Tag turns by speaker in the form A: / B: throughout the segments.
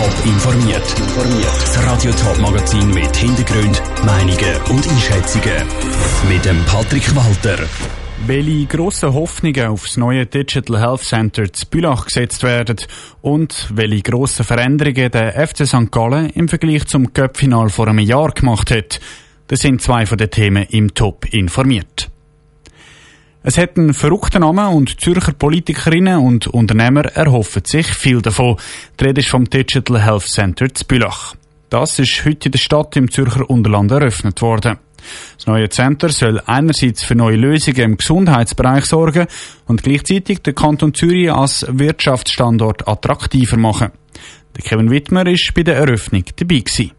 A: Top informiert. Das Radio Top Magazin mit Hintergrund, Meinungen und Einschätzungen mit dem Patrick Walter.
B: Welche grossen Hoffnungen auf das neue Digital Health Center zu Bülach gesetzt werden und welche grossen Veränderungen der FC St. Gallen im Vergleich zum Cup-Final vor einem Jahr gemacht hat, das sind zwei von den Themen im Top informiert. Es hat einen verrückten Namen und Zürcher Politikerinnen und Unternehmer erhoffen sich viel davon. Die Rede ist vom Digital Health Center zu Bülach. Das ist heute in der Stadt im Zürcher Unterland eröffnet worden. Das neue Center soll einerseits für neue Lösungen im Gesundheitsbereich sorgen und gleichzeitig den Kanton Zürich als Wirtschaftsstandort attraktiver machen. Kevin Wittmer ist bei der Eröffnung dabei gewesen.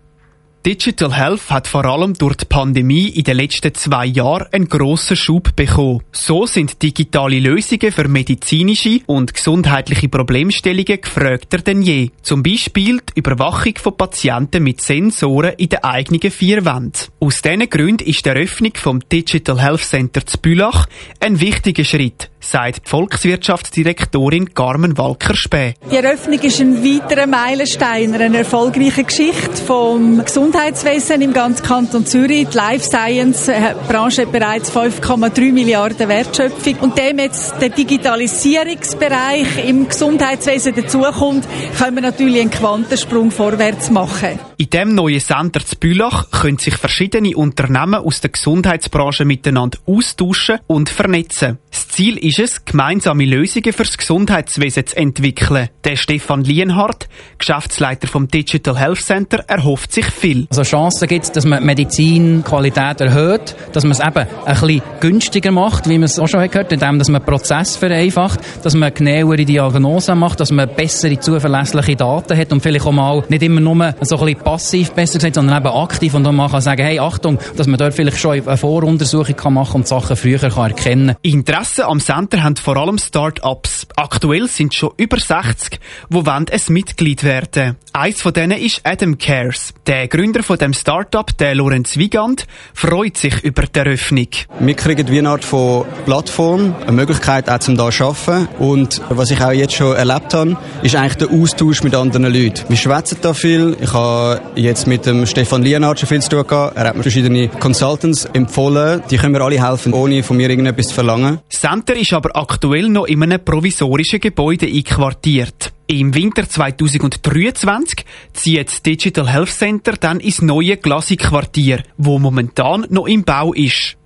C: Digital Health hat vor allem durch die Pandemie in den letzten zwei Jahren einen grossen Schub bekommen. So sind digitale Lösungen für medizinische und gesundheitliche Problemstellungen gefragter denn je. Zum Beispiel die Überwachung von Patienten mit Sensoren in den eigenen vier Wänden. Aus diesen Gründen ist die Eröffnung vom Digital Health Center zu Bülach ein wichtiger Schritt sagt die Volkswirtschaftsdirektorin Carmen Walker-Späh.
D: Die Eröffnung ist ein weiterer Meilenstein, eine erfolgreiche Geschichte vom Gesundheitswesen im ganzen Kanton Zürich. Die Life Science Branche hat bereits 5,3 Milliarden Wertschöpfung und dem jetzt der Digitalisierungsbereich im Gesundheitswesen dazukommt, können wir natürlich einen Quantensprung vorwärts machen.
C: In dem neuen Center zu Bülach können sich verschiedene Unternehmen aus der Gesundheitsbranche miteinander austauschen und vernetzen. Das Ziel ist es, gemeinsame Lösungen fürs Gesundheitswesen zu entwickeln. Der Stefan Lienhardt, Geschäftsleiter vom Digital Health Center, erhofft sich viel.
E: Also Chancen gibt es, dass man Medizinqualität erhöht, dass man es eben ein bisschen günstiger macht, wie man es auch schon gehört, indem dass man Prozess vereinfacht, dass man genauere Diagnosen macht, dass man bessere, zuverlässliche Daten hat und vielleicht auch mal nicht immer nur so ein bisschen passiv besser gesagt, sondern eben aktiv und dann man kann sagen, hey, Achtung, dass man dort vielleicht schon eine Voruntersuchung kann machen und Sachen früher kann erkennen
C: kann. Interesse am Center haben vor allem Start-ups. Aktuell sind schon über 60, wo wollen ein Mitglied werden. Eins von denen ist Adam Cares. Der Gründer von dem Start-up, der Lorenz Wiegand, freut sich über die Eröffnung.
F: Wir kriegen wie eine Art von Plattform, eine Möglichkeit auch zum da arbeiten. Und was ich auch jetzt schon erlebt habe, ist eigentlich der Austausch mit anderen Leuten. Wir schwätzen da viel. Ich habe jetzt mit dem Stefan Lienhardt schon viel zu tun gehabt. Er hat mir verschiedene Consultants empfohlen. Die können mir alle helfen, ohne von mir irgendetwas zu verlangen.
C: Center ist aber aktuell noch in einem provisorischen Gebäude einquartiert. Im Winter 2023 zieht das Digital Health Center dann ins neue Glasi-Quartier, wo momentan noch im Bau ist.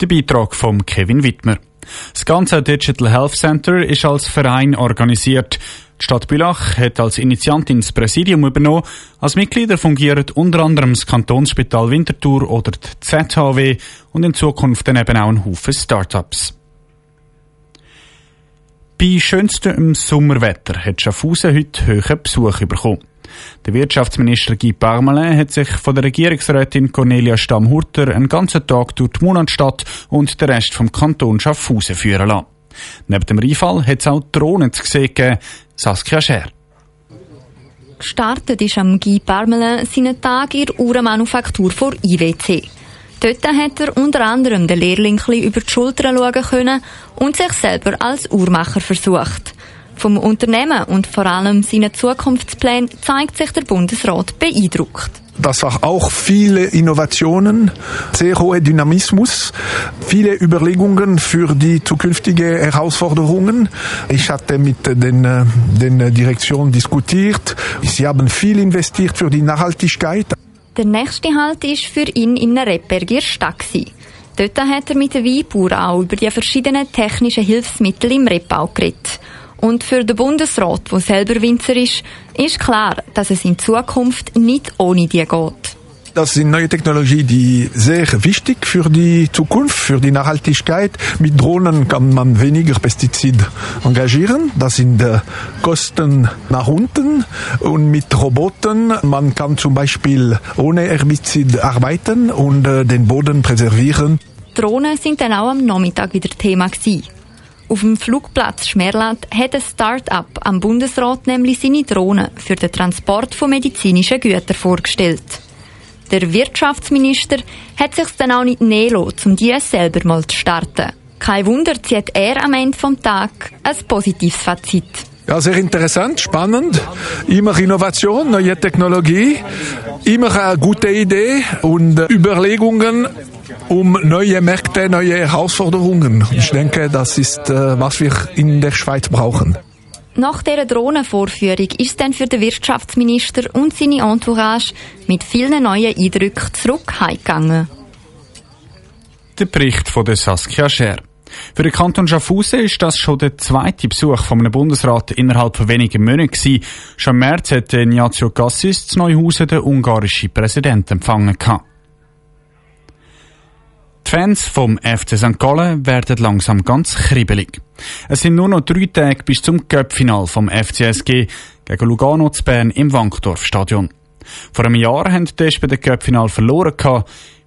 B: Der Beitrag von Kevin Wittmer. Das ganze Digital Health Center ist als Verein organisiert. Die Stadt Bülach hat als Initiantin das Präsidium übernommen. Als Mitglieder fungieren unter anderem das Kantonsspital Winterthur oder die ZHW und in Zukunft dann eben auch ein Haufen Startups. Bei schönstem Sommerwetter hat Schaffhausen heute hohen Besuch bekommen. Der Wirtschaftsminister Guy Parmelin hat sich von der Regierungsrätin Cornelia Stamm-Hurter einen ganzen Tag durch die Monatstadt und den Rest vom Kanton Schaffhausen führen lassen. Neben dem Rheinfall hat es auch Drohnen zu sehen gegeben. Saskia Scher.
G: Gestartet ist am Guy Parmelin seinen Tag in der Uhrenmanufaktur vor IWC. Dort hat er unter anderem den Lehrling über die Schulter schauen können und sich selber als Uhrmacher versucht. Vom Unternehmen und vor allem seinen Zukunftsplänen zeigt sich der Bundesrat beeindruckt.
H: Das war auch viele Innovationen, sehr hoher Dynamismus, viele Überlegungen für die zukünftige Herausforderungen. Ich hatte mit den, den Direktionen diskutiert. Sie haben viel investiert für die Nachhaltigkeit.
G: Der nächste Halt war für ihn in einer Rebberger Stadt. Dort hat er mit den Weinbauern auch über die verschiedenen technischen Hilfsmittel im Rebbau geredet. Und für den Bundesrat, der selber Winzer ist, ist klar, dass es in Zukunft nicht ohne die geht.
H: Das sind neue Technologien, die sehr wichtig für die Zukunft, für die Nachhaltigkeit. Mit Drohnen kann man weniger Pestizid engagieren. Das sind äh, Kosten nach unten. Und mit Robotern, man kann zum Beispiel ohne Herbizid arbeiten und äh, den Boden präservieren.
G: Drohnen sind dann auch am Nachmittag wieder Thema gewesen. Auf dem Flugplatz Schmerland hat ein Start-up am Bundesrat nämlich seine Drohnen für den Transport von medizinischen Gütern vorgestellt. Der Wirtschaftsminister hat sich dann auch nicht nehmen um die selber mal zu starten. Kein Wunder zieht er am Ende vom Tag ein positives Fazit.
H: Ja, sehr interessant, spannend. Immer Innovation, neue Technologie, immer eine gute Idee und Überlegungen um neue Märkte, neue Herausforderungen. Ich denke, das ist, äh, was wir in der Schweiz brauchen.
G: Nach dieser Drohnenvorführung ist dann für den Wirtschaftsminister und seine Entourage mit vielen neuen Eindrücken zurück heimgegangen.
B: Der Bericht von der Saskia Scher. Für den Kanton Schaffhausen ist das schon der zweite Besuch von einem Bundesrat innerhalb von wenigen Monaten gewesen. Schon im März hat Ignazio Cassis zu Neuhausen den ungarischen Präsidenten empfangen. Die Fans vom FC St. Gallen werden langsam ganz kribbelig. Es sind nur noch drei Tage bis zum Cup-Final vom FCSG gegen Lugano zu Bern im Wankdorf-Stadion. Vor einem Jahr haben die Espen den Cup-Final verloren.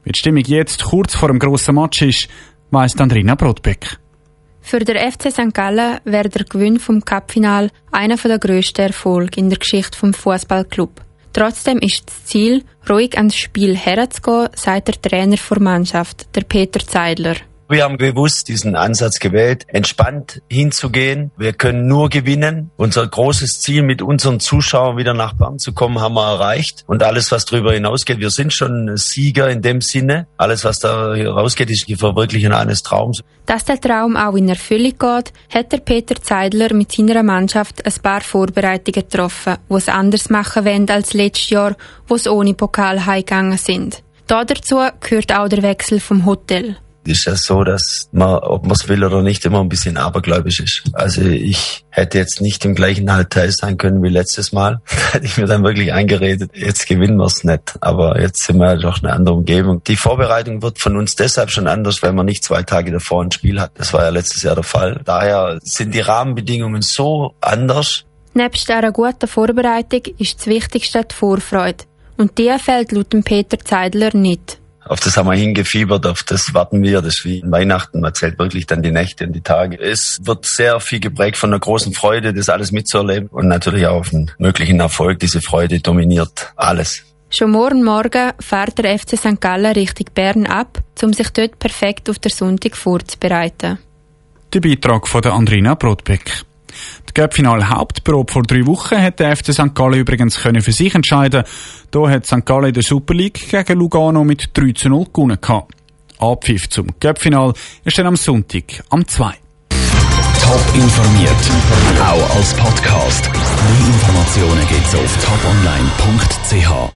B: Wie die Stimmung jetzt kurz vor dem grossen Match ist, weiss Andrina Brotbeck.
I: Für den FC St. Gallen wäre der Gewinn vom Cup-Final einer der grössten Erfolge in der Geschichte vom Fußballclub. Trotzdem ist das Ziel, ruhig ans Spiel herzugehen, sagt der Trainer der Mannschaft, der Peter Zeidler.
J: Wir haben bewusst diesen Ansatz gewählt, entspannt hinzugehen. Wir können nur gewinnen. Unser großes Ziel, mit unseren Zuschauern wieder nach Bern zu kommen, haben wir erreicht. Und alles, was darüber hinausgeht, wir sind schon Sieger in dem Sinne. Alles, was da rausgeht, ist die Verwirklichung eines Traums.
I: Dass der Traum auch in Erfüllung geht, hat der Peter Zeidler mit seiner Mannschaft ein paar Vorbereitungen getroffen, die es anders machen wollen als letztes Jahr, wo es ohne Pokal heimgegangen sind. Da dazu gehört auch der Wechsel vom Hotel
J: ist ja so, dass man, ob man es will oder nicht, immer ein bisschen abergläubisch ist. Also ich hätte jetzt nicht im gleichen Hotel sein können wie letztes Mal. Da hätte ich mir dann wirklich eingeredet, jetzt gewinnen wir es nicht. Aber jetzt sind wir doch eine andere Umgebung. Die Vorbereitung wird von uns deshalb schon anders, weil man nicht zwei Tage davor ein Spiel hat. Das war ja letztes Jahr der Fall. Daher sind die Rahmenbedingungen so anders.
I: Nebst einer guten Vorbereitung ist das Wichtigste die Vorfreude. Und die fällt laut Peter Zeidler nicht
J: auf das haben wir hingefiebert, auf das warten wir. Das ist wie Weihnachten, man zählt wirklich dann die Nächte und die Tage. Es wird sehr viel geprägt von einer großen Freude, das alles mitzuerleben und natürlich auch auf einen möglichen Erfolg. Diese Freude dominiert alles.
I: Schon morgen Morgen fährt der FC St. Gallen Richtung Bern ab, um sich dort perfekt auf den Sonntag vorzubereiten.
B: Der Beitrag von der Andrina Brotbeck. Die Göppfinal Hauptprobe vor drei Wochen hat der FC St. Gallen übrigens können für sich entscheiden. Da hat St. Gallen in der Super League gegen Lugano mit 3 zu 0 gewonnen. Abpfiff zum Göppfinal ist dann am Sonntag am 2.
A: Top informiert, auch als Podcast. Mehr Informationen gibt's auf toponline.ch.